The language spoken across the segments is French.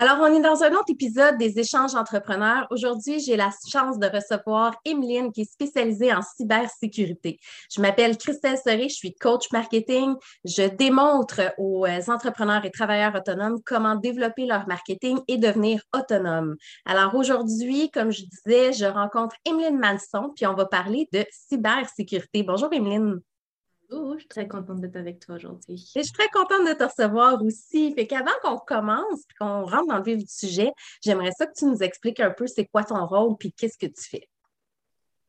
Alors, on est dans un autre épisode des échanges entrepreneurs. Aujourd'hui, j'ai la chance de recevoir Emeline qui est spécialisée en cybersécurité. Je m'appelle Christelle Serré, je suis coach marketing. Je démontre aux euh, entrepreneurs et travailleurs autonomes comment développer leur marketing et devenir autonome. Alors, aujourd'hui, comme je disais, je rencontre Emeline Manson, puis on va parler de cybersécurité. Bonjour, Emeline je suis très contente d'être avec toi aujourd'hui. je suis très contente de te recevoir aussi. Fait qu'avant qu'on commence qu'on rentre dans le vif du sujet, j'aimerais ça que tu nous expliques un peu c'est quoi ton rôle puis qu'est-ce que tu fais.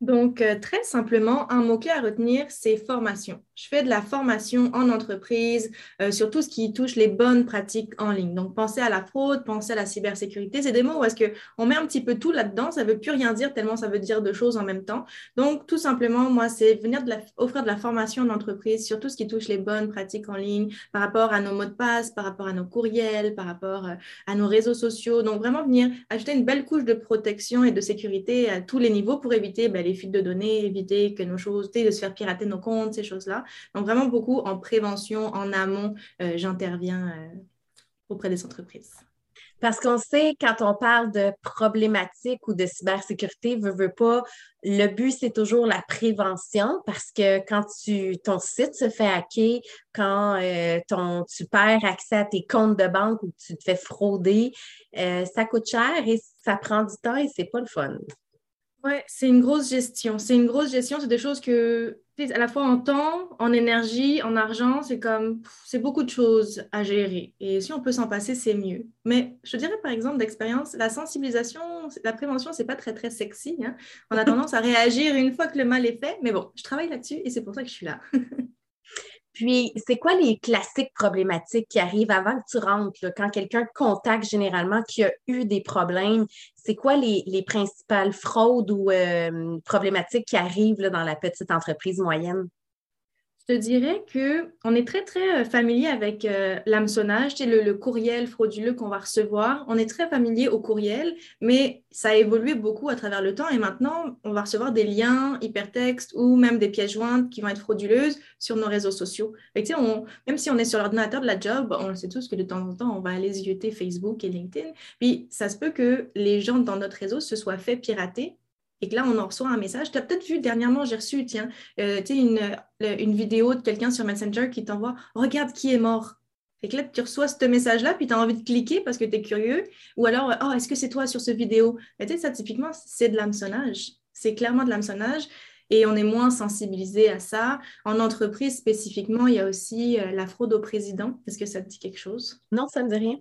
Donc, euh, très simplement, un mot-clé à retenir, c'est formation. Je fais de la formation en entreprise euh, sur tout ce qui touche les bonnes pratiques en ligne. Donc, pensez à la fraude, pensez à la cybersécurité. C'est des mots où est-ce qu'on met un petit peu tout là-dedans. Ça ne veut plus rien dire tellement ça veut dire deux choses en même temps. Donc, tout simplement, moi, c'est venir de offrir de la formation en entreprise sur tout ce qui touche les bonnes pratiques en ligne par rapport à nos mots de passe, par rapport à nos courriels, par rapport euh, à nos réseaux sociaux. Donc, vraiment venir ajouter une belle couche de protection et de sécurité à tous les niveaux pour éviter ben, fuites de données, éviter que nos choses, de se faire pirater nos comptes, ces choses-là. Donc, vraiment beaucoup en prévention, en amont, euh, j'interviens euh, auprès des entreprises. Parce qu'on sait, quand on parle de problématiques ou de cybersécurité, pas, le but, c'est toujours la prévention parce que quand tu, ton site se fait hacker, quand euh, ton, tu perds accès à tes comptes de banque ou tu te fais frauder, ça coûte cher et ça prend du temps et c'est pas le fun. Oui, c'est une grosse gestion. C'est une grosse gestion. C'est des choses que, à la fois en temps, en énergie, en argent, c'est comme, c'est beaucoup de choses à gérer. Et si on peut s'en passer, c'est mieux. Mais je dirais, par exemple, d'expérience, la sensibilisation, la prévention, c'est pas très, très sexy. Hein. On a tendance à réagir une fois que le mal est fait. Mais bon, je travaille là-dessus et c'est pour ça que je suis là. Puis, c'est quoi les classiques problématiques qui arrivent avant que tu rentres, quand quelqu'un contacte généralement qui a eu des problèmes? C'est quoi les, principales fraudes ou euh, problématiques qui arrivent dans la petite entreprise moyenne? Je dirais qu'on est très, très euh, familier avec euh, l'hameçonnage, le, courriel frauduleux qu'on va recevoir. On est très familier au courriel, mais ça a évolué beaucoup à travers le temps et maintenant, on va recevoir des liens hypertextes ou même des pièces jointes qui vont être frauduleuses sur nos réseaux sociaux. même si on est sur l'ordinateur de la job, on le sait tous que de temps en temps, on va aller zioter Facebook et LinkedIn. Puis, ça se peut que les gens dans notre réseau se soient fait pirater et que là, on en reçoit un message. Tu as peut-être vu dernièrement, j'ai reçu, tiens, euh, une, une vidéo de quelqu'un sur Messenger qui t'envoie Regarde qui est mort. Et que là, tu reçois ce message-là, puis tu as envie de cliquer parce que tu es curieux. Ou alors, oh, est-ce que c'est toi sur ce vidéo tu sais, ça, typiquement, c'est de l'hameçonnage. C'est clairement de l'hameçonnage. Et on est moins sensibilisé à ça. En entreprise, spécifiquement, il y a aussi euh, la fraude au président. Est-ce que ça te dit quelque chose? Non, ça ne me dit rien.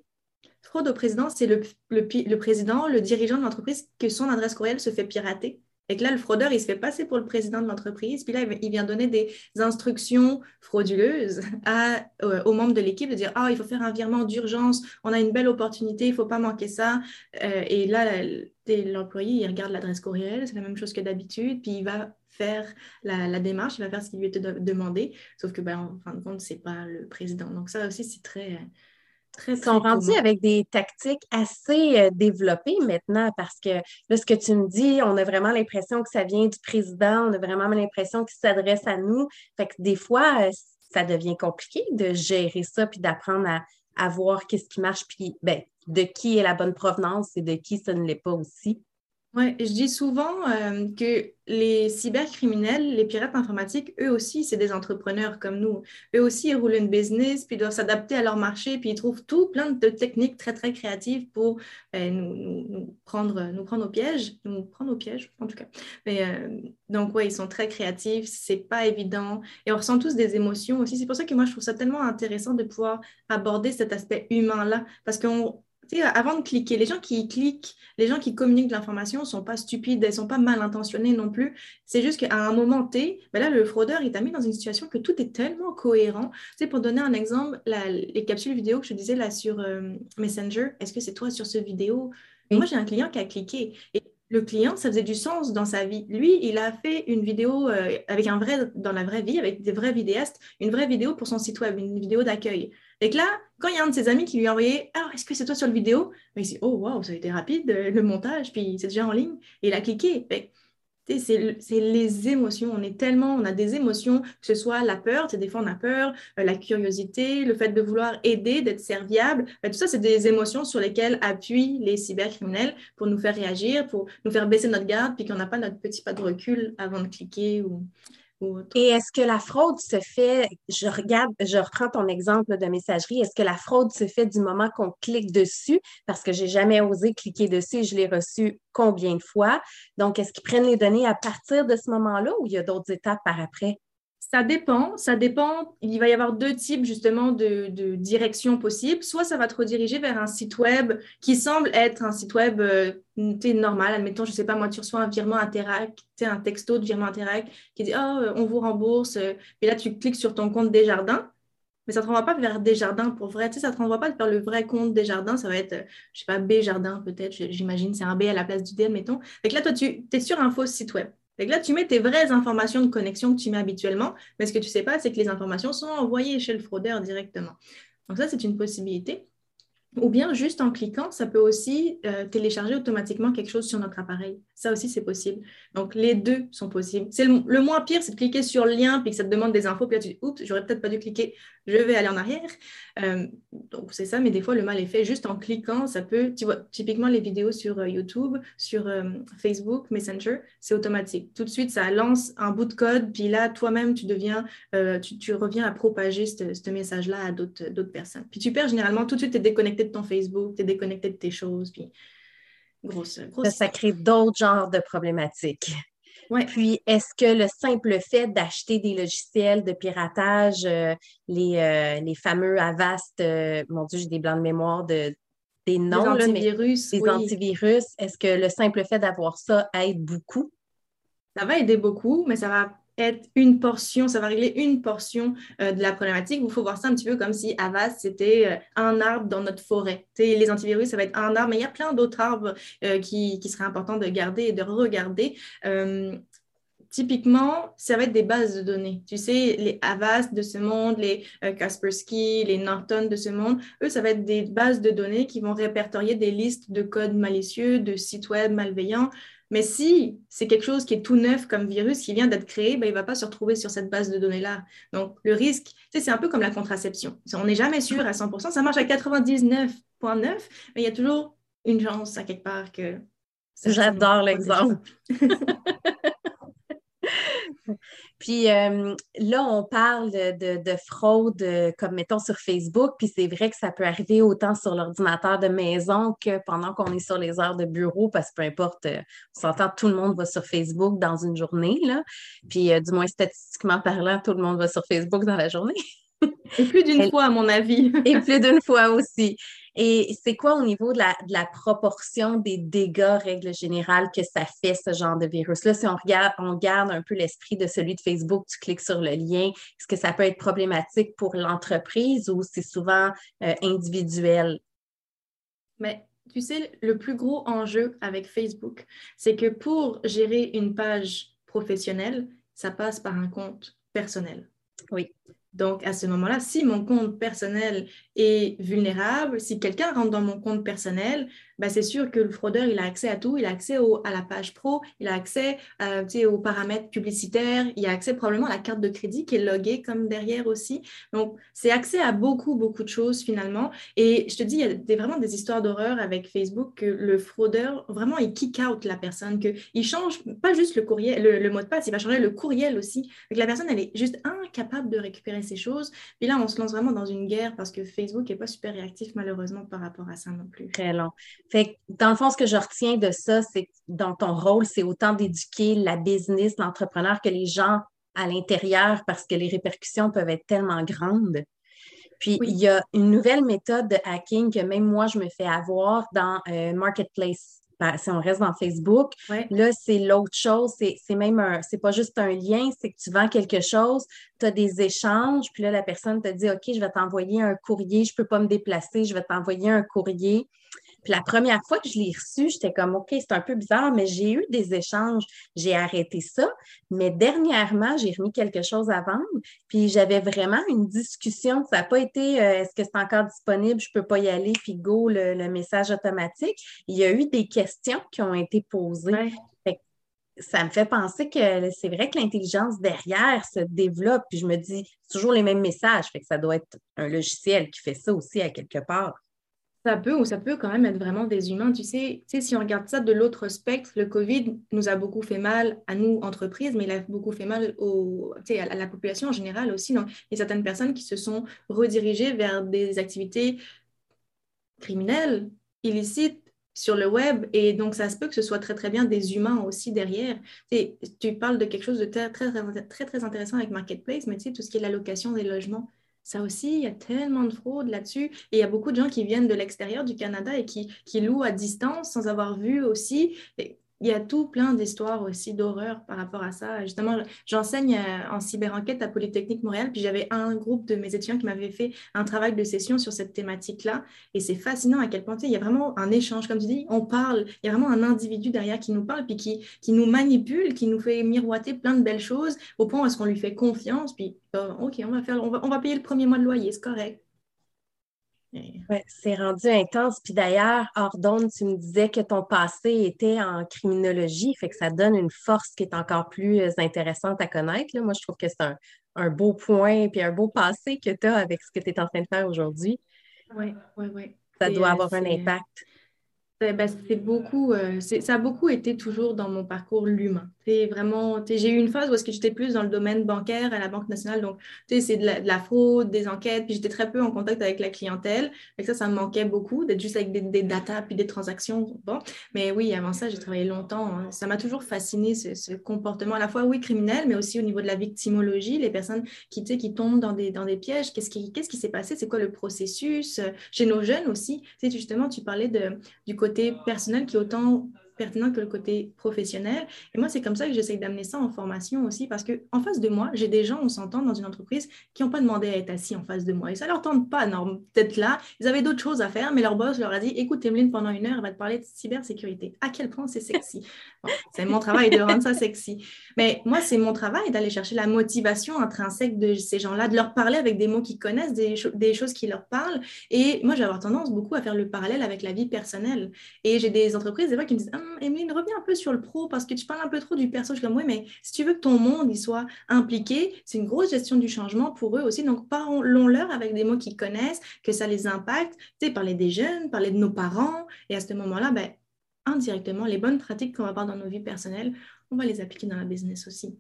Fraude au président, c'est le, président, le dirigeant de l'entreprise, que son adresse courriel se fait pirater. Et que là, le fraudeur, il se fait passer pour le président de l'entreprise. Puis là, il vient donner des instructions frauduleuses à, euh, aux membres de l'équipe de dire Ah, il faut faire un virement d'urgence, on a une belle opportunité, il ne faut pas manquer ça. Euh, et là, l'employé, il regarde l'adresse courriel, c'est la même chose que d'habitude, puis il va faire la, démarche, il va faire ce qu'il lui était demandé. Sauf que, ben, en fin de compte, ce n'est pas le président. Donc, ça aussi, c'est très Très, Ils sont rendus avec des tactiques assez euh, développées maintenant parce que là, ce que tu me dis, on a vraiment l'impression que ça vient du président, on a vraiment l'impression qu'il s'adresse à nous. Fait que des fois, euh, ça devient compliqué de gérer ça puis d'apprendre à, voir qu'est-ce qui marche puis ben, de qui est la bonne provenance et de qui ça ne l'est pas aussi. Oui, je dis souvent euh, que les cybercriminels, les pirates informatiques, eux aussi, c'est des entrepreneurs comme nous. Eux aussi, ils roulent une business, puis ils doivent s'adapter à leur marché, puis ils trouvent tout plein de techniques très, très créatives pour ben, nous, prendre, nous prendre au piège, nous prendre au piège, en tout cas. Mais, euh, donc, oui, ils sont très créatifs, c'est pas évident, et on ressent tous des émotions aussi. C'est pour ça que moi, je trouve ça tellement intéressant de pouvoir aborder cet aspect humain-là, parce qu'on avant de cliquer, les gens qui cliquent, les gens qui communiquent de l'information ne sont pas stupides, elles ne sont pas mal intentionnés non plus. C'est juste qu'à un moment T, ben là, le fraudeur, il t'a mis dans une situation que tout est tellement cohérent. Tu pour donner un exemple, les capsules vidéo que je disais là sur euh, Messenger, est-ce que c'est toi sur ce vidéo? Moi, j'ai un client qui a cliqué. Et le client, ça faisait du sens dans sa vie. Lui, il a fait une vidéo euh, avec un vrai, dans la vraie vie, avec des vrais vidéastes, une vraie vidéo pour son site web, une vidéo d'accueil. Et que là, quand il y a un de ses amis qui lui a envoyé Ah, est-ce que c'est toi sur la vidéo? Il dit Oh, waouh, ça a été rapide, euh, le montage, puis c'est déjà en ligne. Et il a cliqué. C'est les émotions. On est tellement, on a des émotions, que ce soit la peur, des fois on a peur, euh, la curiosité, le fait de vouloir aider, d'être serviable. tout ça, c'est des émotions sur lesquelles appuient les cybercriminels pour nous faire réagir, pour nous faire baisser notre garde, puis qu'on n'a pas notre petit pas de recul avant de cliquer ou, et est-ce que la fraude se fait, je regarde, je reprends ton exemple de messagerie, est-ce que la fraude se fait du moment qu'on clique dessus? Parce que j'ai jamais osé cliquer dessus et je l'ai reçu combien de fois? Donc, est-ce qu'ils prennent les données à partir de ce moment-là ou il y a d'autres étapes par après? Ça dépend, ça dépend. Il va y avoir deux types justement de, directions possibles. Soit ça va te rediriger vers un site web qui semble être un site web euh, normal. Admettons, je ne sais pas, moi, tu reçois un virement Interac, un texto de virement Interac qui dit Oh, on vous rembourse. Et là, tu cliques sur ton compte Desjardins. Mais ça ne te renvoie pas vers Desjardins pour vrai. Ça ne te renvoie pas vers le vrai compte Desjardins. Ça va être, je ne sais pas, B Jardin peut-être. J'imagine, c'est un B à la place du D, admettons. Et là, toi, tu es sur un faux site web là, tu mets tes vraies informations de connexion que tu mets habituellement, mais ce que tu ne sais pas, c'est que les informations sont envoyées chez le fraudeur directement. Donc ça, c'est une possibilité. Ou bien juste en cliquant, ça peut aussi euh, télécharger automatiquement quelque chose sur notre appareil. Ça aussi, c'est possible. Donc, les deux sont possibles. C'est le, moins pire, c'est de cliquer sur le lien puis que ça te demande des infos. Puis là, tu dis, oups, j'aurais peut-être pas dû cliquer, je vais aller en arrière. Euh, donc, c'est ça, mais des fois, le mal est fait juste en cliquant. Ça peut, tu vois, typiquement, les vidéos sur euh, YouTube, sur Facebook, Messenger, c'est automatique. Tout de suite, ça lance un bout de code. Puis là, toi-même, tu deviens, tu, reviens à propager ce message-là à d'autres personnes. Puis tu perds généralement, tout de suite, tu es déconnecté de ton Facebook, tu es déconnecté de tes choses. Puis grosse, Ça, crée d'autres genres de problématiques. Puis, est-ce que le simple fait d'acheter des logiciels de piratage, euh, les, euh, les, fameux Avast, euh, mon Dieu, j'ai des blancs de mémoire de, des noms, des antivirus, des antivirus, est-ce que le simple fait d'avoir ça aide beaucoup? Ça va aider beaucoup, mais ça va être une portion, ça va régler une portion euh, de la problématique. Il faut voir ça un petit peu comme si Avast, c'était euh, un arbre dans notre forêt. les antivirus, ça va être un arbre, mais il y a plein d'autres arbres euh, qui, qui seraient importants de garder et de regarder typiquement, ça va être des bases de données. Tu sais, les Avast de ce monde, les Kaspersky, les Norton de ce monde, eux, ça va être des bases de données qui vont répertorier des listes de codes malicieux, de sites web malveillants, mais si c'est quelque chose qui est tout neuf comme virus qui vient d'être créé, ben, il ne va pas se retrouver sur cette base de données-là. Donc, le risque, c'est un peu comme la contraception. On n'est jamais sûr à 100%. Ça marche à 99,9, mais il y a toujours une chance à quelque part que... J'adore l'exemple. Puis euh, là, on parle de, fraude, euh, comme mettons sur Facebook, puis c'est vrai que ça peut arriver autant sur l'ordinateur de maison que pendant qu'on est sur les heures de bureau, parce que peu importe, euh, on s'entend, tout le monde va sur Facebook dans une journée, là. Puis du moins statistiquement parlant, tout le monde va sur Facebook dans la journée. Et plus d'une fois, à mon avis. Et plus d'une fois aussi. Et c'est quoi au niveau de la, proportion des dégâts, règle générale, que ça fait ce genre de virus-là? Si on regarde, on garde un peu l'esprit de celui de Facebook, tu cliques sur le lien, est-ce que ça peut être problématique pour l'entreprise ou c'est souvent euh, individuel? Mais tu sais, le plus gros enjeu avec Facebook, c'est que pour gérer une page professionnelle, ça passe par un compte personnel. Oui. Donc, à ce moment-là, si mon compte personnel vulnérable, si quelqu'un rentre dans mon compte personnel, ben, c'est sûr que le fraudeur, il a accès à tout. Il a accès à la page pro, il a accès euh, aux paramètres publicitaires, il a accès probablement à la carte de crédit qui est loguée comme derrière aussi. Donc, c'est accès à beaucoup, beaucoup de choses finalement. Et je te dis, il y a des, vraiment des histoires d'horreur avec Facebook que le fraudeur, vraiment, il kick out la personne, qu'il change pas juste le courriel, le, mot de passe, il va changer le courriel aussi. Donc, la personne, elle est juste incapable de récupérer ces choses. Puis là, on se lance vraiment dans une guerre parce que Facebook n'est pas super réactif malheureusement par rapport à ça non plus. Très long. Fait dans le fond, ce que je retiens de ça, c'est que dans ton rôle, c'est autant d'éduquer la business, l'entrepreneur que les gens à l'intérieur parce que les répercussions peuvent être tellement grandes. Puis, il y a une nouvelle méthode de hacking que même moi, je me fais avoir dans euh, Marketplace. Si on reste dans Facebook, là, c'est l'autre chose. C'est même un, c'est pas juste un lien, c'est que tu vends quelque chose, tu as des échanges, puis là, la personne te dit OK, je vais t'envoyer un courrier, je peux pas me déplacer, je vais t'envoyer un courrier. Puis la première fois que je l'ai reçu, j'étais comme, OK, c'est un peu bizarre, mais j'ai eu des échanges, j'ai arrêté ça. Mais dernièrement, j'ai remis quelque chose à vendre, puis j'avais vraiment une discussion. Ça n'a pas été, euh, est-ce que c'est encore disponible, je ne peux pas y aller, puis go, le, message automatique. Il y a eu des questions qui ont été posées. ça me fait penser que c'est vrai que l'intelligence derrière se développe, puis je me dis, toujours les mêmes messages, fait que ça doit être un logiciel qui fait ça aussi à quelque part. Ça peut ou ça peut quand même être vraiment des humains. Tu sais, tu sais si on regarde ça de l'autre spectre, le COVID nous a beaucoup fait mal à nous, entreprises, mais il a beaucoup fait mal au, à la population en général aussi. Donc, il y a certaines personnes qui se sont redirigées vers des activités criminelles, illicites, sur le web. Et donc, ça se peut que ce soit très, très bien des humains aussi derrière. Tu, tu parles de quelque chose de très, très, très, très intéressant avec Marketplace, mais tu sais, tout ce qui est l'allocation des logements. Ça aussi, il y a tellement de fraude là-dessus. Et il y a beaucoup de gens qui viennent de l'extérieur du Canada et qui, qui louent à distance sans avoir vu aussi il y a tout plein d'histoires aussi d'horreur par rapport à ça. Justement, j'enseigne euh, en cyber-enquête à Polytechnique Montréal, puis j'avais un groupe de mes étudiants qui m'avait fait un travail de session sur cette thématique-là. Et c'est fascinant à quel point il y a vraiment un échange, comme tu dis, on parle, il y a vraiment un individu derrière qui nous parle, puis qui, nous manipule, qui nous fait miroiter plein de belles choses, au point où est-ce qu'on lui fait confiance, puis oh, OK, on va, faire, on va, on va payer le premier mois de loyer, c'est correct. Ouais, c'est rendu intense. Puis d'ailleurs, Ordon, tu me disais que ton passé était en criminologie, fait que ça donne une force qui est encore plus euh, intéressante à connaître. Moi, je trouve que c'est un, beau point puis un beau passé que tu as avec ce que tu es en train de faire aujourd'hui. Oui, oui, oui. Ça doit avoir un impact. Ben, c'est beaucoup, euh, ça a beaucoup été toujours dans mon parcours l'humain. Vraiment, j'ai eu une phase où est-ce que j'étais plus dans le domaine bancaire à la Banque nationale, donc c'est de, la, fraude, des enquêtes, puis j'étais très peu en contact avec la clientèle. Ça, ça me manquait beaucoup d'être juste avec des, des data puis des transactions. Bon, mais oui, avant ça, j'ai travaillé longtemps. Hein. Ça m'a toujours fasciné ce, comportement à la fois oui criminel, mais aussi au niveau de la victimologie, les personnes qui, tombent dans des, pièges. Qu'est-ce qui s'est passé? C'est quoi le processus? Chez nos jeunes aussi, tu justement, tu parlais du côté personnel qui autant pertinent que le côté professionnel. Et moi, c'est comme ça que j'essaie d'amener ça en formation aussi, parce qu'en face de moi, j'ai des gens, on s'entend, dans une entreprise, qui n'ont pas demandé à être assis en face de moi. Et ça ne leur tente pas d'être là. Ils avaient d'autres choses à faire, mais leur boss leur a dit, écoute, Emeline, pendant une heure, elle va te parler de cybersécurité. À quel point c'est sexy. c'est mon travail de rendre ça sexy. Mais moi, c'est mon travail d'aller chercher la motivation intrinsèque de ces gens-là, de leur parler avec des mots qu'ils connaissent, des, choses qui leur parlent. Et moi, j'ai tendance beaucoup à faire le parallèle avec la vie personnelle. Et j'ai des entreprises, des fois, qui me disent, hum, Emeline, reviens un peu sur le pro parce que tu parles un peu trop du perso. Je suis comme, oui, mais si tu veux que ton monde y soit impliqué, c'est une grosse gestion du changement pour eux aussi. Donc, parlons-leur avec des mots qu'ils connaissent, que ça les impacte. Tu sais, parler des jeunes, parler de nos parents. Et à ce moment-là, ben, indirectement, les bonnes pratiques qu'on va avoir dans nos vies personnelles, on va les appliquer dans la business aussi.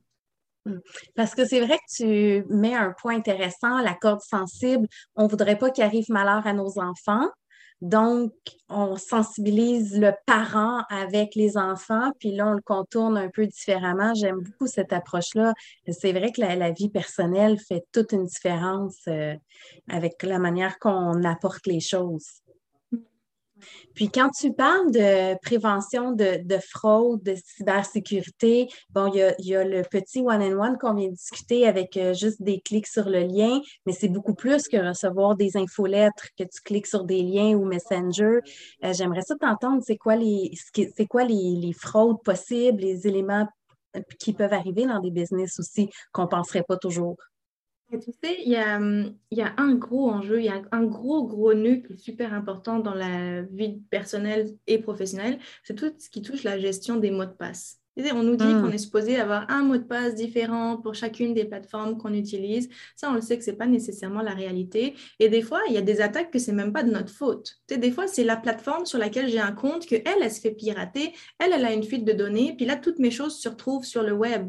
Hmm. Parce que c'est vrai que tu mets un point intéressant, la corde sensible. On ne voudrait pas qu'il arrive malheur à nos enfants, donc, on sensibilise le parent avec les enfants, puis là, on le contourne un peu différemment. J'aime beaucoup cette approche-là. C'est vrai que la, vie personnelle fait toute une différence euh, avec la manière qu'on apporte les choses. Puis quand tu parles de prévention de, fraude, de cybersécurité, bon, il y a, le petit one-on-one qu'on vient de discuter avec euh, juste des clics sur le lien, mais c'est beaucoup plus que recevoir des infolettres, que tu cliques sur des liens ou Messenger. Euh, j'aimerais ça t'entendre, c'est quoi les quoi les, fraudes possibles, les éléments euh, qui peuvent arriver dans des business aussi qu'on ne penserait pas toujours. Tu sais, il y a, hum, il y a un gros enjeu, il y a un gros, gros nœud qui est super important dans la vie personnelle et professionnelle, c'est tout ce qui touche la gestion des mots de passe. On nous dit qu'on hum. est supposé avoir un mot de passe différent pour chacune des plateformes qu'on utilise. Ça, on le sait que ce n'est pas nécessairement la réalité. Et des fois, il y a des attaques que ce n'est même pas de notre faute. Tu sais, des fois, c'est la plateforme sur laquelle j'ai un compte que elle, elle se fait pirater. Elle, elle a une fuite de données. Puis là, toutes mes choses se retrouvent sur le web.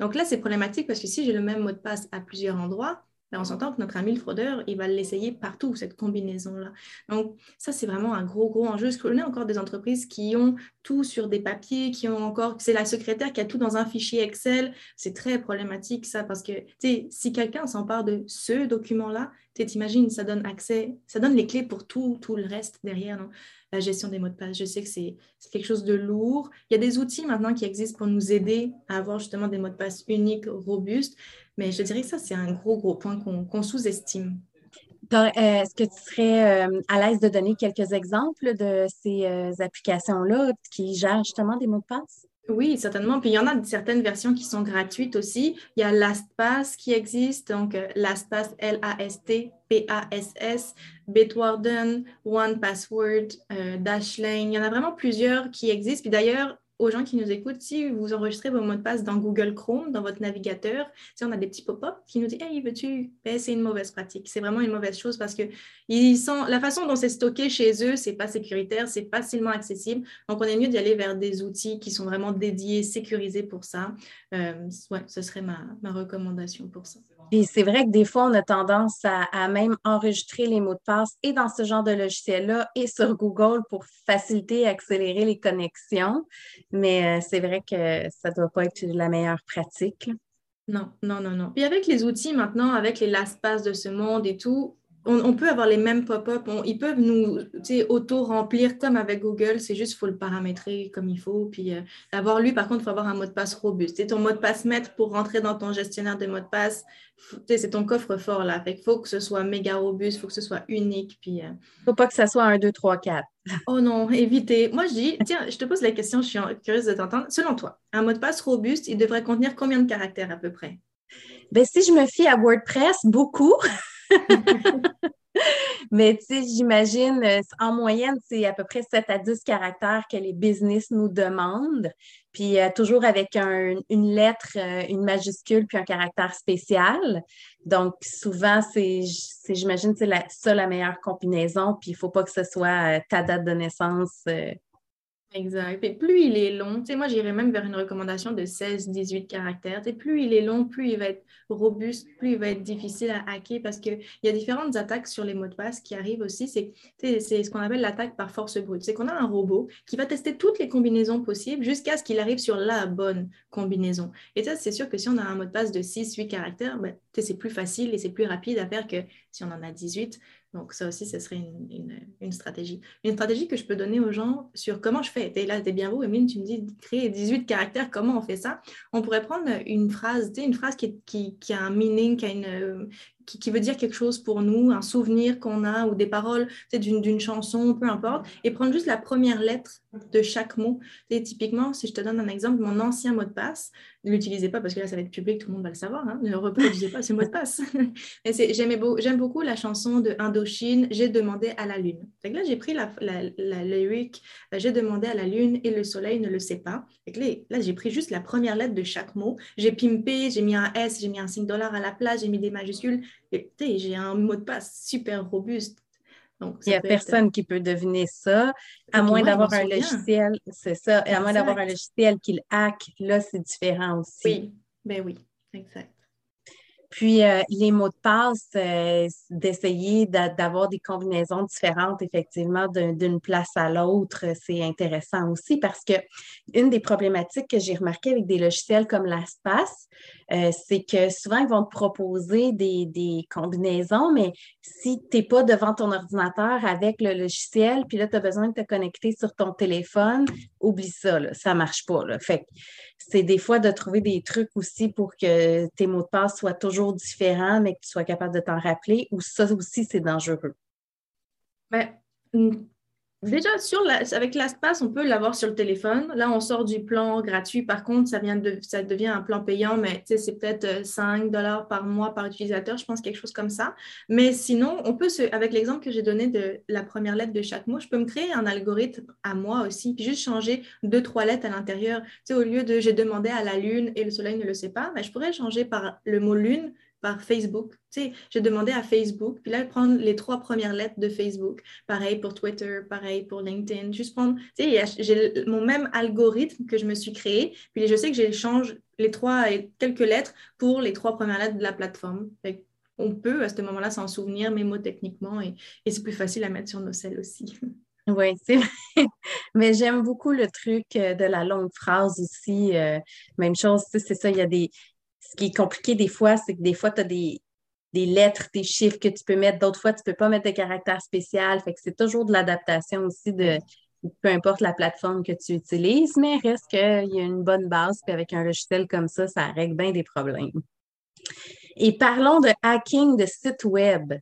Donc là, c'est problématique parce que si j'ai le même mot de passe à plusieurs endroits, ben, on s'entend que notre ami le fraudeur, il va l'essayer partout, cette combinaison-là. Donc, ça, c'est vraiment un gros, gros enjeu. Je connais encore des entreprises qui ont tout sur des papiers, qui ont encore, c'est la secrétaire qui a tout dans un fichier Excel. C'est très problématique, ça, parce que, tu sais, si quelqu'un s'empare de ce document-là, tu t'imagines, ça donne accès, ça donne les clés pour tout, tout le reste derrière. Non? la gestion des mots de passe. Je sais que c'est quelque chose de lourd. Il y a des outils maintenant qui existent pour nous aider à avoir justement des mots de passe uniques, robustes, mais je dirais que ça, c'est un gros, gros point qu'on sous-estime. Euh, est-ce que tu serais euh, à l'aise de donner quelques exemples de ces euh, applications-là qui gèrent justement des mots de passe? Oui, certainement. Puis il y en a certaines versions qui sont gratuites aussi. Il y a LastPass qui existe, donc LastPass, L-A-S-T, P-A-S-S, Bitwarden, OnePassword, euh, Dashlane. Il y en a vraiment plusieurs qui existent. Puis d'ailleurs, aux gens qui nous écoutent, si vous enregistrez vos mots de passe dans Google Chrome, dans votre navigateur, si on a des petits pop-up qui nous disent Hey, veux-tu? Ben, C'est une mauvaise pratique. C'est vraiment une mauvaise chose parce que ils la façon dont c'est stocké chez eux, c'est pas sécuritaire, c'est facilement accessible. Donc, on est mieux d'y aller vers des outils qui sont vraiment dédiés, sécurisés pour ça. Euh, ouais, ce serait ma recommandation pour ça. Et c'est vrai que des fois, on a tendance à, même enregistrer les mots de passe et dans ce genre de logiciel-là et sur Google pour faciliter et accélérer les connexions. Mais euh, c'est vrai que ça ne doit pas être la meilleure pratique. Non, non, non, non. Puis avec les outils maintenant, avec les LastPass de ce monde et tout, on, peut avoir les mêmes pop-up. Ils peuvent nous auto-remplir comme avec Google. C'est juste qu'il faut le paramétrer comme il faut. Puis euh, avoir lui, par contre, il faut avoir un mot de passe robuste. C'est ton mot de passe maître pour rentrer dans ton gestionnaire de mots de passe. C'est ton coffre-fort là. il faut que ce soit méga robuste, il faut que ce soit unique. Puis, ne euh, faut pas que ça soit un 2, 3, 4. Oh non, évitez. Moi, je dis, tiens, je te pose la question, je suis curieuse de t'entendre. Selon toi, un mot de passe robuste, il devrait contenir combien de caractères à peu près? Ben, si je me fie à WordPress, beaucoup. Mais tu sais, j'imagine, euh, en moyenne, c'est à peu près 7 à 10 caractères que les business nous demandent. Puis euh, toujours avec une lettre, euh, une majuscule, puis un caractère spécial. Donc, souvent, c'est, j'imagine, c'est ça la meilleure combinaison. Puis il ne faut pas que ce soit ta date de naissance Exact. Et plus il est long, tu sais, moi j'irais même vers une recommandation de 16-18 caractères. Tu plus il est long, plus il va être robuste, plus il va être difficile à hacker parce qu'il y a différentes attaques sur les mots de passe qui arrivent aussi. C'est ce qu'on appelle l'attaque par force brute. C'est qu'on a un robot qui va tester toutes les combinaisons possibles jusqu'à ce qu'il arrive sur la bonne combinaison. Et ça, c'est sûr que si on a un mot de passe de 6-8 caractères, ben, c'est plus facile et c'est plus rapide à faire que si on en a 18. Donc, ça aussi, ce serait une, stratégie. Une stratégie que je peux donner aux gens sur comment je fais. Es là, tu es bien beau, Emile, tu me dis créer 18 caractères, comment on fait ça? On pourrait prendre une phrase, une phrase qui, qui, a un meaning, qui a une, qui, veut dire quelque chose pour nous, un souvenir qu'on a ou des paroles d'une chanson, peu importe, et prendre juste la première lettre de chaque mot. Et typiquement, si je te donne un exemple, mon ancien mot de passe, ne l'utilisez pas parce que là, ça va être public, tout le monde va le savoir, hein, ne reproduisez pas ce mot de passe. J'aime beaucoup la chanson de Indochine, J'ai demandé à la lune. Donc là, j'ai pris la, la, la lyric, euh, J'ai demandé à la lune et le soleil ne le sait pas. Et là, là j'ai pris juste la première lettre de chaque mot. J'ai pimpé, j'ai mis un S, j'ai mis un signe dollar à la place, j'ai mis des majuscules j'ai un mot de passe super robuste. Donc, Il n'y a personne qui peut deviner ça, à moins d'avoir un logiciel, c'est ça, et à moins d'avoir un logiciel qui le hack, là, c'est différent aussi. Oui, ben oui, exact. Puis euh, les mots de passe, euh, d'essayer d'avoir des combinaisons différentes, effectivement, d'une place à l'autre, c'est intéressant aussi parce que une des problématiques que j'ai remarquées avec des logiciels comme LastPass, euh, c'est que souvent, ils vont te proposer des, combinaisons, mais si tu n'es pas devant ton ordinateur avec le logiciel, puis là, tu as besoin de te connecter sur ton téléphone, oublie ça, ça ne marche pas. C'est des fois de trouver des trucs aussi pour que tes mots de passe soient toujours différents, mais que tu sois capable de t'en rappeler, ou ça aussi, c'est dangereux? Mais Déjà, sur avec LastPass, on peut l'avoir sur le téléphone. Là, on sort du plan gratuit. Par contre, ça, vient de, ça devient un plan payant, mais c'est peut-être 5 euh, dollars par mois par utilisateur, je pense, quelque chose comme ça. Mais sinon, on peut, se, avec l'exemple que j'ai donné de la première lettre de chaque mot, je peux me créer un algorithme à moi aussi, puis juste changer deux, trois lettres à l'intérieur. Au lieu de j'ai demandé à la lune et le soleil ne le sait pas, mais je pourrais changer par le mot lune par Facebook. Tu sais, j'ai demandé à Facebook, puis là, prendre les trois premières lettres de Facebook. Pareil pour Twitter, pareil pour LinkedIn. Juste prendre, tu sais, j'ai mon même algorithme que je me suis créé, puis je sais que j'échange les trois et quelques lettres pour les trois premières lettres de la plateforme. on peut à ce moment-là s'en souvenir mémotechniquement et, et c'est plus facile à mettre sur nos selles aussi. Oui, c'est vrai. Mais j'aime beaucoup le truc euh, de la longue phrase aussi. Euh, même chose, c'est ça, il y a des, ce qui est compliqué des fois, c'est que des fois, tu as des, lettres, des chiffres que tu peux mettre, d'autres fois, tu ne peux pas mettre de caractère spécial. Fait que c'est toujours de l'adaptation aussi de peu importe la plateforme que tu utilises, mais reste qu'il y a une bonne base, puis avec un logiciel comme ça, ça règle bien des problèmes. Et parlons de hacking de sites web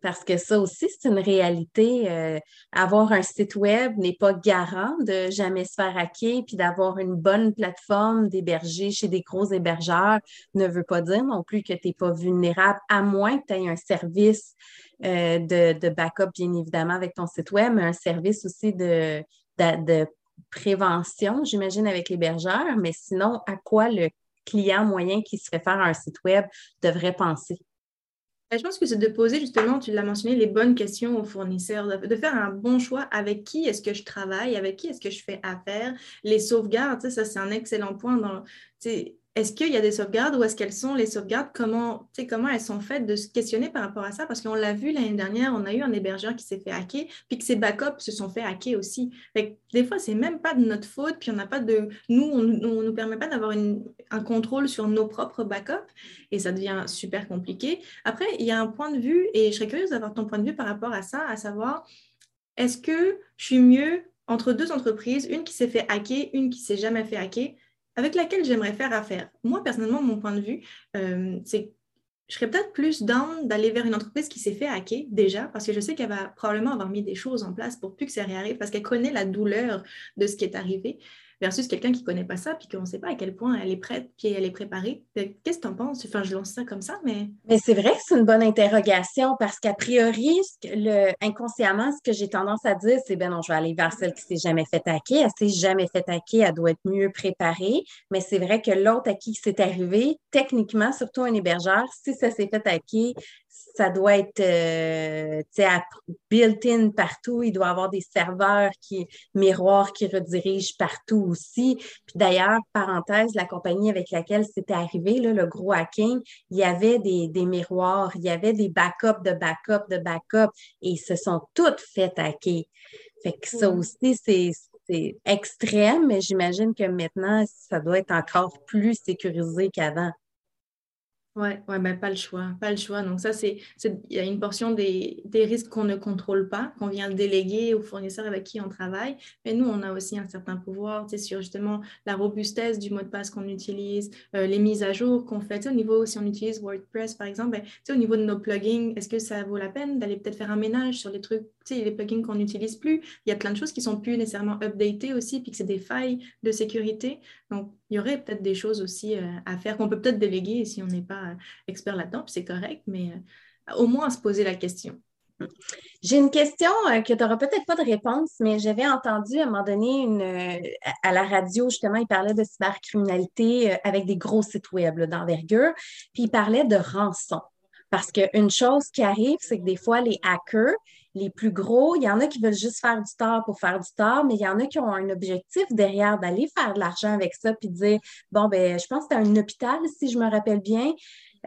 parce que ça aussi, c'est une réalité. Euh, avoir un site web n'est pas garant de jamais se faire hacker, puis d'avoir une bonne plateforme d'héberger chez des gros hébergeurs ne veut pas dire non plus que tu n'es pas vulnérable, à moins que tu aies un service euh, de, backup, bien évidemment, avec ton site web, mais un service aussi de, prévention, j'imagine, avec l'hébergeur, mais sinon, à quoi le client moyen qui se fait faire un site web devrait penser? Ben, je pense que c'est de poser justement, tu l'as mentionné, les bonnes questions aux fournisseurs, de, faire un bon choix. Avec qui est-ce que je travaille, avec qui est-ce que je fais affaire, les sauvegardes, ça c'est un excellent point dans, est-ce qu'il y a des sauvegardes ou est-ce qu'elles sont les sauvegardes? Comment, comment elles sont faites de se questionner par rapport à ça? Parce qu'on l'a vu l'année dernière, on a eu un hébergeur qui s'est fait hacker, puis que ses backups se sont fait hacker aussi. des fois, c'est même pas de notre faute, puis on n'a pas de. Nous, on ne nous permet pas d'avoir un contrôle sur nos propres backups et ça devient super compliqué. Après, il y a un point de vue, et je serais curieuse d'avoir ton point de vue par rapport à ça, à savoir, est-ce que je suis mieux entre deux entreprises, une qui s'est fait hacker, une qui s'est jamais fait hacker? Avec laquelle j'aimerais faire affaire. Moi, personnellement, mon point de vue, euh, c'est je serais peut-être plus down d'aller vers une entreprise qui s'est fait hacker déjà, parce que je sais qu'elle va probablement avoir mis des choses en place pour plus que ça réarrive, parce qu'elle connaît la douleur de ce qui est arrivé versus quelqu'un qui ne connaît pas ça, puis qu'on ne sait pas à quel point elle est prête, puis elle est préparée. Qu'est-ce que tu en penses? Enfin, je lance ça comme ça, mais... Mais c'est vrai que c'est une bonne interrogation, parce qu'a priori, inconsciemment, ce que j'ai tendance à dire, c'est, ben non, je vais aller vers celle qui s'est jamais fait hacker. Elle s'est jamais fait hacker, elle doit être mieux préparée. Mais c'est vrai que l'autre à qui c'est arrivé, techniquement, surtout un hébergeur, si ça s'est fait hacker, ça doit être euh, built-in partout. Il doit avoir des serveurs qui, miroirs qui redirigent partout aussi. Puis d'ailleurs, parenthèse, la compagnie avec laquelle c'était arrivé, là, le gros hacking, il y avait des, miroirs, il y avait des backups de backups de backups et ils se sont toutes fait hacker. Fait que ça aussi, c'est extrême, mais j'imagine que maintenant, ça doit être encore plus sécurisé qu'avant. Oui, ouais, ben, pas le choix, pas le choix. Donc ça, c'est, il y a une portion des, des risques qu'on ne contrôle pas, qu'on vient déléguer aux fournisseurs avec qui on travaille. Mais nous, on a aussi un certain pouvoir sur justement la robustesse du mot de passe qu'on utilise, euh, les mises à jour qu'on fait. au niveau, si on utilise WordPress, par exemple, ben, au niveau de nos plugins, est-ce que ça vaut la peine d'aller peut-être faire un ménage sur les trucs, les plugins qu'on n'utilise plus? Il y a plein de choses qui sont plus nécessairement updatées aussi, puis que c'est des failles de sécurité. Donc, il y aurait peut-être des choses aussi euh, à faire qu'on peut peut-être déléguer si on n'est pas euh, expert là-dedans, c'est correct, mais euh, au moins à se poser la question. J'ai une question que tu n'auras peut-être pas de réponse, mais j'avais entendu à un moment donné à la radio, justement, il parlait de cybercriminalité avec des gros sites web d'envergure, puis il parlait de rançon. Parce qu'une chose qui arrive, c'est que des fois, les hackers, les plus gros, il y en a qui veulent juste faire du tort pour faire du tort, mais il y en a qui ont un objectif derrière d'aller faire de l'argent avec ça, puis dire, bon, ben, je pense que c'est un hôpital, si je me rappelle bien,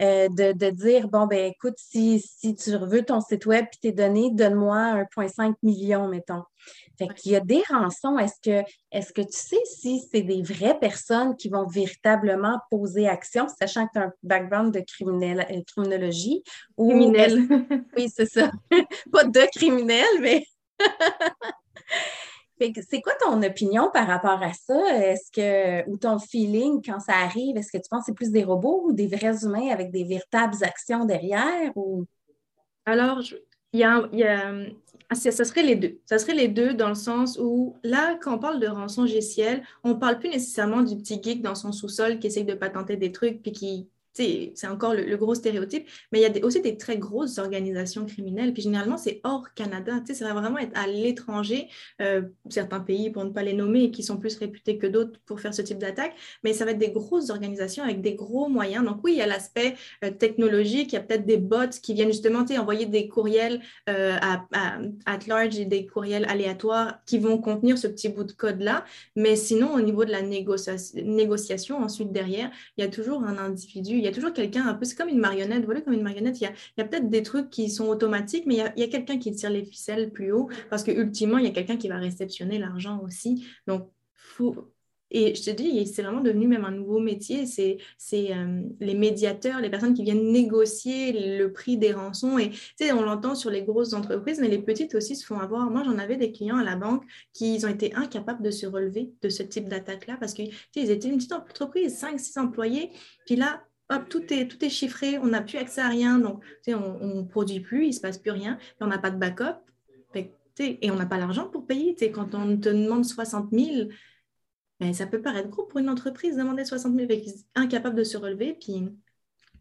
euh, de, dire, bon, ben écoute, si, si tu veux ton site web et tes données, donne-moi 1,5 million, mettons. Fait qu'il y a des rançons. Est-ce que, est que tu sais si c'est des vraies personnes qui vont véritablement poser action, sachant que tu as un background de euh, criminologie? Ou Criminel. oui, c'est ça. Pas de criminel, mais. c'est quoi ton opinion par rapport à ça? Est-ce que, ou ton feeling quand ça arrive, est-ce que tu penses que c'est plus des robots ou des vrais humains avec des véritables actions derrière? Ou... Alors, il y a, y a ah, ça serait les deux. Ça serait les deux dans le sens où, là, quand on parle de rançon GCL, on ne parle plus nécessairement du petit geek dans son sous-sol qui essaye de patenter des trucs puis qui c'est encore le, gros stéréotype, mais il y a aussi des très grosses organisations criminelles. Puis généralement, c'est hors Canada. Ça va vraiment être à l'étranger, euh, certains pays, pour ne pas les nommer, qui sont plus réputés que d'autres pour faire ce type d'attaque. Mais ça va être des grosses organisations avec des gros moyens. Donc oui, il y a l'aspect euh, technologique. Il y a peut-être des bots qui viennent justement envoyer des courriels euh, à, à, large et des courriels aléatoires qui vont contenir ce petit bout de code-là. Mais sinon, au niveau de la négociation, ensuite derrière, il y a toujours un individu il y a toujours quelqu'un un peu, c'est comme une marionnette, voilà, comme une marionnette, il y a, a peut-être des trucs qui sont automatiques, mais il y a, a quelqu'un qui tire les ficelles plus haut parce que ultimement, il y a quelqu'un qui va réceptionner l'argent aussi. Donc, faut, et je te dis, c'est vraiment devenu même un nouveau métier. C'est euh, les médiateurs, les personnes qui viennent négocier le prix des rançons. Et tu sais, on l'entend sur les grosses entreprises, mais les petites aussi se font avoir. Moi, j'en avais des clients à la banque qui ont été incapables de se relever de ce type d'attaque-là parce qu'ils étaient une petite entreprise, 5-6 employés. Puis là, tout est, tout est chiffré, on n'a plus accès à rien, donc on ne produit plus, il ne se passe plus rien, on n'a pas de backup, et on n'a pas l'argent pour payer. Quand on te demande 60 000, ben, ça peut paraître gros pour une entreprise, demander 60 000, incapable de se relever, puis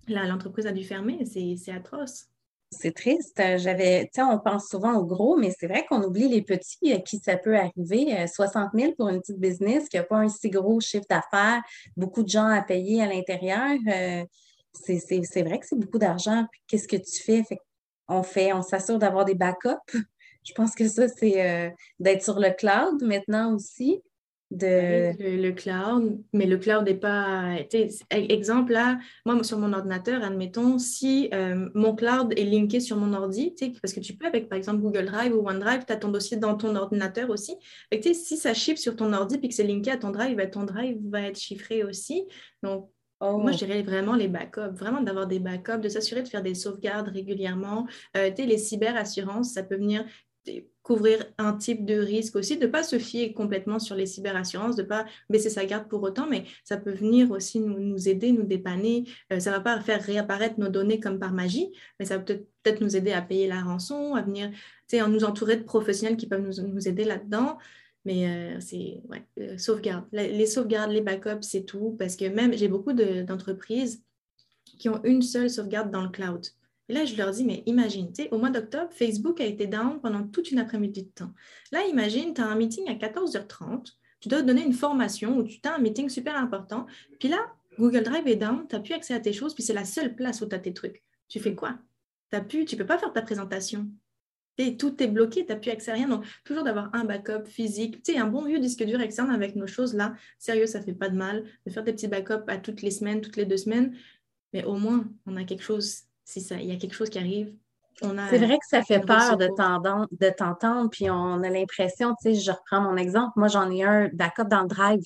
là, l'entreprise a dû fermer, c'est atroce. C'est triste. J'avais, tu sais, on pense souvent aux gros, mais c'est vrai qu'on oublie les petits à qui ça peut arriver. 60 000 pour une petite business qui n'a pas un si gros chiffre d'affaires, beaucoup de gens à payer à l'intérieur. c'est vrai que c'est beaucoup d'argent. Qu'est-ce que tu fais? on fait, on s'assure d'avoir des backups. Je pense que ça, c'est d'être sur le cloud maintenant aussi de... Le, cloud, mais le cloud n'est pas... Exemple, là, moi, sur mon ordinateur, admettons, si euh, mon cloud est linké sur mon ordi, parce que tu peux avec, par exemple, Google Drive ou OneDrive, tu as ton dossier dans ton ordinateur aussi. Et si ça chiffre sur ton ordi et que c'est linké à ton drive, ben, ton drive va être chiffré aussi. Donc, Moi, je oh. dirais vraiment les backups, vraiment d'avoir des backups, de s'assurer de faire des sauvegardes régulièrement. Euh, les cyberassurances, ça peut venir couvrir un type de risque aussi, de ne pas se fier complètement sur les cyberassurances, de ne pas baisser sa garde pour autant, mais ça peut venir aussi nous, aider, nous dépanner. Euh, ça ne va pas faire réapparaître nos données comme par magie, mais ça peut peut-être nous aider à payer la rançon, à venir nous entourer de professionnels qui peuvent nous, aider là-dedans. Mais euh, c'est ouais, euh, sauvegarde. Les, sauvegardes, les backups, c'est tout. Parce que même, j'ai beaucoup d'entreprises qui ont une seule sauvegarde dans le cloud. Et là, je leur dis, mais imagine, au mois d'octobre, Facebook a été down pendant toute une après-midi de temps. Là, imagine, tu as un meeting à 14h30, tu dois donner une formation ou tu as un meeting super important. Puis là, Google Drive est down, tu n'as plus accès à tes choses, puis c'est la seule place où tu as tes trucs. Tu fais quoi? As pu, Tu ne peux pas faire ta présentation. Et tout est bloqué, tu n'as plus accès à rien. Donc, toujours d'avoir un backup physique, tu sais, un bon vieux disque dur externe avec nos choses là. Sérieux, ça ne fait pas de mal de faire des petits backups à toutes les semaines, toutes les deux semaines. Mais au moins, on a quelque chose si il y a quelque chose qui arrive. C'est vrai que ça fait peur de t'entendre, puis on a l'impression, tu sais, je reprends mon exemple, moi j'en ai un backup dans le drive.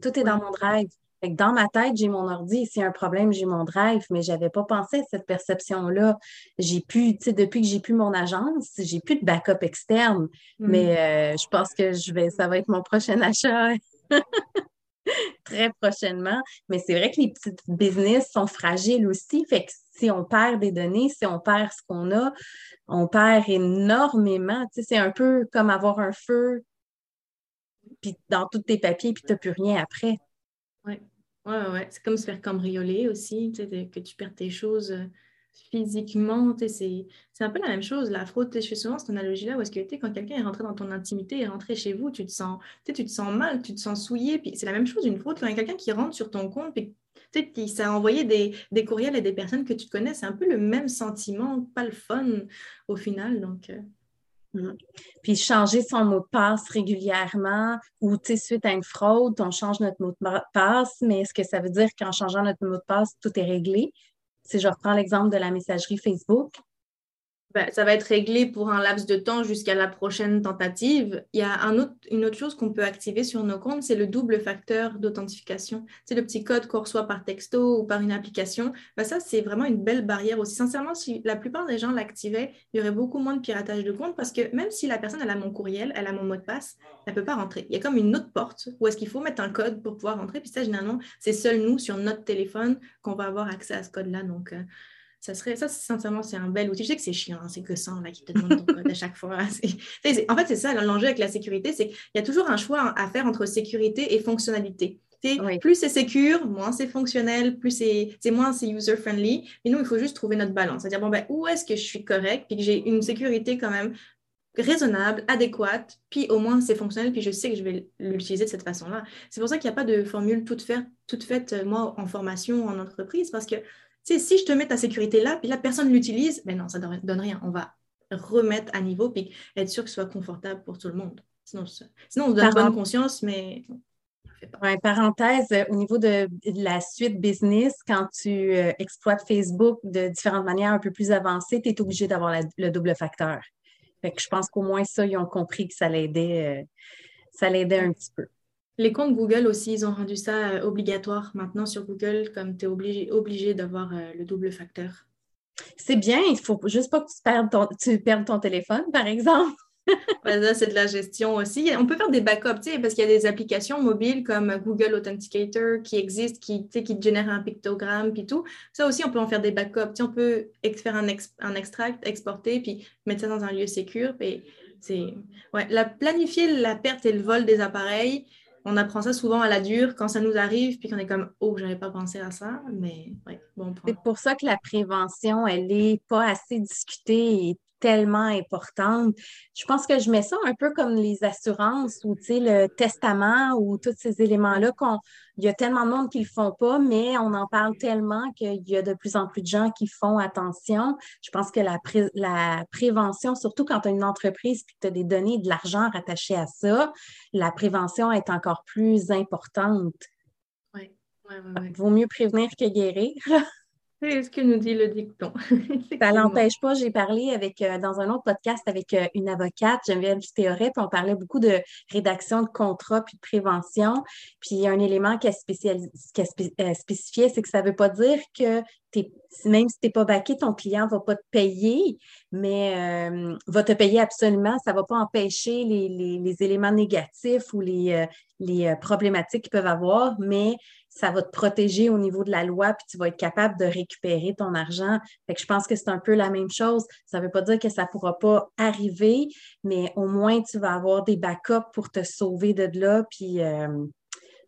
Tout est dans mon drive. dans ma tête, j'ai mon ordi. S'il y a un problème, j'ai mon drive, mais je n'avais pas pensé à cette perception-là. J'ai pu, tu sais, depuis que j'ai plus mon agence, j'ai plus de backup externe. Mm. Mais euh, je pense que je vais, ça va être mon prochain achat. très prochainement. Mais c'est vrai que les petites business sont fragiles aussi. Fait que si on perd des données, si on perd ce qu'on a, on perd énormément. Tu sais, c'est un peu comme avoir un feu puis dans tous tes papiers, puis tu n'as plus rien après. Oui, ouais, ouais. C'est comme se faire cambrioler aussi, que tu perds tes choses euh, physiquement, c'est un peu la même chose. La fraude, je fais souvent cette analogie-là où est-ce que quand quelqu'un est rentré dans ton intimité, est rentré chez vous, tu te sens, tu te sens mal, tu te sens souillé. C'est la même chose, une fraude, quand il y a quelqu'un qui rentre sur ton compte, puis qui a envoyé des, courriels à des personnes que tu connais, c'est un peu le même sentiment, pas le fun au final. Donc, euh. mm. Puis changer son mot de passe régulièrement ou suite à une fraude, on change notre mot de passe, mais est-ce que ça veut dire qu'en changeant notre mot de passe, tout est réglé? Si je reprends l'exemple de la messagerie Facebook, ben, ça va être réglé pour un laps de temps jusqu'à la prochaine tentative. Il y a une autre chose qu'on peut activer sur nos comptes, c'est le double facteur d'authentification. C'est le petit code qu'on reçoit par texto ou par une application. Ben, ça, c'est vraiment une belle barrière aussi. Sincèrement, si la plupart des gens l'activaient, il y aurait beaucoup moins de piratage de compte parce que même si la personne a mon courriel, elle a mon mot de passe, elle ne peut pas rentrer. Il y a comme une autre porte où est-ce qu'il faut mettre un code pour pouvoir rentrer. Puis ça, généralement, c'est seul nous, sur notre téléphone, qu'on va avoir accès à ce code-là. Donc, euh, ça serait, ça, sincèrement, c'est un bel outil. Je sais que c'est chiant, hein, c'est que ça, là, qui te demande ton code à chaque fois. en fait, c'est ça, l'enjeu avec la sécurité, c'est qu'il y a toujours un choix à faire entre sécurité et fonctionnalité. Plus c'est sécure, moins c'est fonctionnel, plus c'est moins c'est user-friendly. Mais nous, il faut juste trouver notre balance. C'est-à-dire, bon, ben, où est-ce que je suis correct, puis que j'ai une sécurité quand même raisonnable, adéquate, puis au moins c'est fonctionnel, puis je sais que je vais l'utiliser de cette façon-là. C'est pour ça qu'il n'y a pas de formule toute, faite, toute faite, euh, moi, en formation, en entreprise, parce que si je te mets ta sécurité là, puis la personne l'utilise, ben non, ça ne donne rien. On va remettre à niveau, puis être sûr que ce soit confortable pour tout le monde. Sinon, sinon on donne bonne conscience, mais parenthèse, euh, au niveau de, la suite business, quand tu euh, exploites Facebook de différentes manières un peu plus avancées, tu es obligé d'avoir le double facteur. Fait que je pense qu'au moins ça, ils ont compris que ça l'aidait, euh, ça l'aidait un petit peu. Les comptes Google aussi, ils ont rendu ça euh, obligatoire maintenant sur Google, comme tu es obligé, obligé d'avoir euh, le double facteur. C'est bien, il faut juste pas que tu perdes ton, tu perdes ton téléphone, par exemple. ça, c'est de la gestion aussi. On peut faire des backups, parce qu'il y a des applications mobiles comme Google Authenticator qui existent, qui, qui génèrent un pictogramme, puis tout. Ça aussi, on peut en faire des backups. on peut faire un, un, extract, exporter, puis mettre ça dans un lieu sécur. ouais, la, planifier la perte et le vol des appareils, on apprend ça souvent à la dure quand ça nous arrive, puis qu'on est comme Oh, j'avais pas pensé à ça. Mais bon C'est pour ça que la prévention, elle n'est pas assez discutée tellement importante. Je pense que je mets ça un peu comme les assurances ou le testament ou tous ces éléments-là qu'on il y a tellement de monde qui ne le font pas, mais on en parle tellement qu'il y a de plus en plus de gens qui font attention. Je pense que la, la prévention, surtout quand tu as une entreprise et que tu as des données de l'argent rattaché à ça, la prévention est encore plus importante. Oui, oui, oui. Vaut mieux prévenir que guérir. C'est ce que nous dit le dicton. ça l'empêche pas. J'ai parlé avec, euh, dans un autre podcast avec euh, une avocate, Geneviève Théoret, puis on parlait beaucoup de rédaction de contrats puis de prévention. Puis un élément qu'elle euh, spécifiait, c'est que ça ne veut pas dire que même si tu n'es pas baqué, ton client ne va pas te payer, mais va te payer absolument. Ça ne va pas empêcher les, éléments négatifs ou les, les problématiques qu'ils peuvent avoir, mais ça va te protéger au niveau de la loi, puis tu vas être capable de récupérer ton argent. Fait que je pense que c'est un peu la même chose. Ça ne veut pas dire que ça ne pourra pas arriver, mais au moins tu vas avoir des backups pour te sauver de là, puis euh,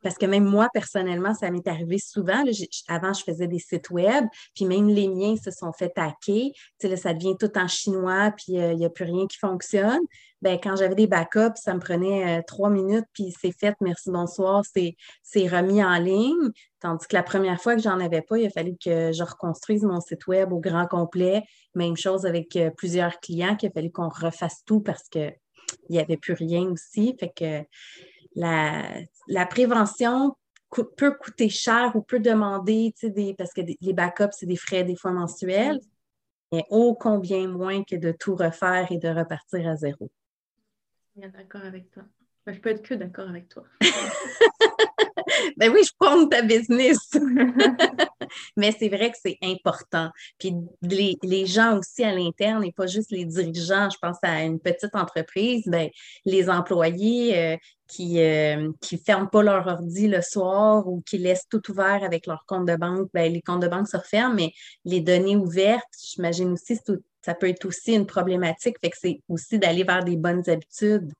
parce que même moi, personnellement, ça m'est arrivé souvent. avant, je faisais des sites web, puis même les miens se sont fait hacker. Tu là, ça devient tout en chinois, puis euh, il n'y a plus rien qui fonctionne. Ben, quand j'avais des backups, ça me prenait euh, trois minutes, puis c'est fait, merci, bonsoir, c'est remis en ligne. Tandis que la première fois que j'en avais pas, il a fallu que je reconstruise mon site web au grand complet. Même chose avec euh, plusieurs clients, qu'il a fallu qu'on refasse tout parce qu'il n'y avait plus rien aussi. Fait que la, prévention peut coûter cher ou peut demander, des, parce que les backups, c'est des frais des fois mensuels, mais ô combien moins que de tout refaire et de repartir à zéro. Bien d'accord avec toi. Ben, je peux être que d'accord avec toi. ben oui, je prends ta business. Mais c'est vrai que c'est important. Puis les, gens aussi à l'interne et pas juste les dirigeants, je pense à une petite entreprise, ben, les employés euh, qui ne euh, ferment pas leur ordi le soir ou qui laissent tout ouvert avec leur compte de banque, ben, les comptes de banque se referment, mais les données ouvertes, j'imagine aussi, ça peut être aussi une problématique. Fait que c'est aussi d'aller vers des bonnes habitudes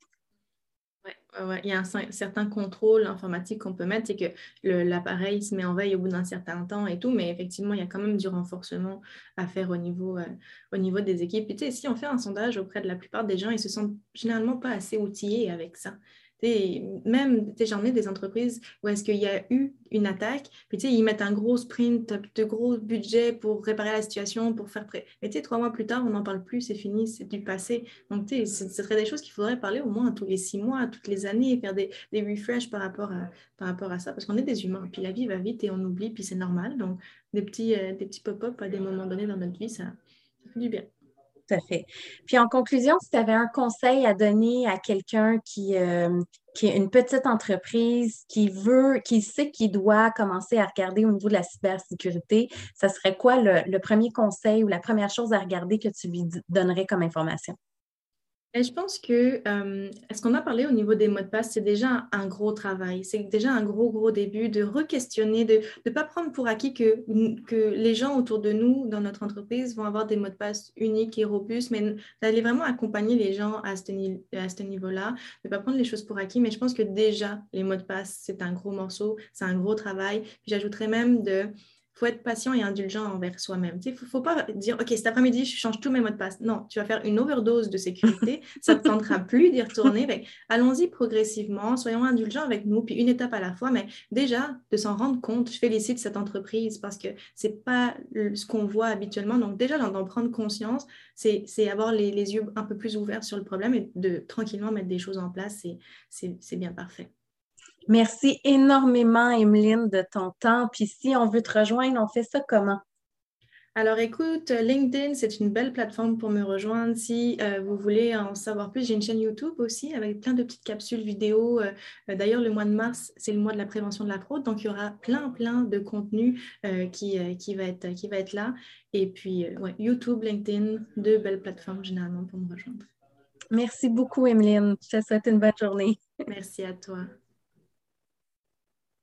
il y a un, certain contrôle informatique qu'on peut mettre, c'est que l'appareil se met en veille au bout d'un certain temps et tout, mais effectivement, il y a quand même du renforcement à faire au niveau, euh, au niveau des équipes. Et si on fait un sondage auprès de la plupart des gens, ils se sentent généralement pas assez outillés avec ça même, j'en ai des entreprises où est-ce qu'il y a eu une attaque, puis ils mettent un gros sprint, de gros budget pour réparer la situation, pour faire prêt. Mais trois mois plus tard, on n'en parle plus, c'est fini, c'est du passé. Donc, ce serait des choses qu'il faudrait parler au moins tous les six mois, toutes les années, faire des, des refreshs par rapport, à, par rapport à ça, parce qu'on est des humains, puis la vie va vite et on oublie, puis c'est normal. Donc, des petits, euh, des petits pop-up à des moments donnés dans notre vie, ça, ça fait du bien fait. Puis en conclusion, si tu avais un conseil à donner à quelqu'un qui, euh, qui est une petite entreprise, qui veut, qui sait qu'il doit commencer à regarder au niveau de la cybersécurité, ça serait quoi le premier conseil ou la première chose à regarder que tu lui donnerais comme information? Je pense que euh, ce qu'on a parlé au niveau des mots de passe, c'est déjà un gros travail. C'est déjà un gros, gros début de re-questionner, de ne pas prendre pour acquis que, les gens autour de nous, dans notre entreprise, vont avoir des mots de passe uniques et robustes, mais d'aller vraiment accompagner les gens à ce niveau-là, de ne pas prendre les choses pour acquis. Mais je pense que déjà, les mots de passe, c'est un gros morceau, c'est un gros travail. J'ajouterais même de faut être patient et indulgent envers soi-même. Il ne faut, pas dire, OK, cet après-midi, je change tous mes mots de passe. Non, tu vas faire une overdose de sécurité. ça ne te tentera plus d'y retourner. Allons-y progressivement, soyons indulgents avec nous, puis une étape à la fois. Mais déjà, de s'en rendre compte, je félicite cette entreprise parce que ce n'est pas ce qu'on voit habituellement. Donc déjà, d'en prendre conscience, c'est avoir les, les, yeux un peu plus ouverts sur le problème et de tranquillement mettre des choses en place. C'est bien parfait. Merci énormément, Emeline, de ton temps. Puis si on veut te rejoindre, on fait ça comment? Alors écoute, LinkedIn, c'est une belle plateforme pour me rejoindre. Si euh, vous voulez en savoir plus, j'ai une chaîne YouTube aussi avec plein de petites capsules vidéo. Euh, d'ailleurs, le mois de mars, c'est le mois de la prévention de la fraude. Donc, il y aura plein, plein de contenu euh, qui, qui, va être, qui va être là. Et puis, YouTube, LinkedIn, deux belles plateformes généralement pour me rejoindre. Merci beaucoup, Emeline. Je te souhaite une bonne journée. Merci à toi.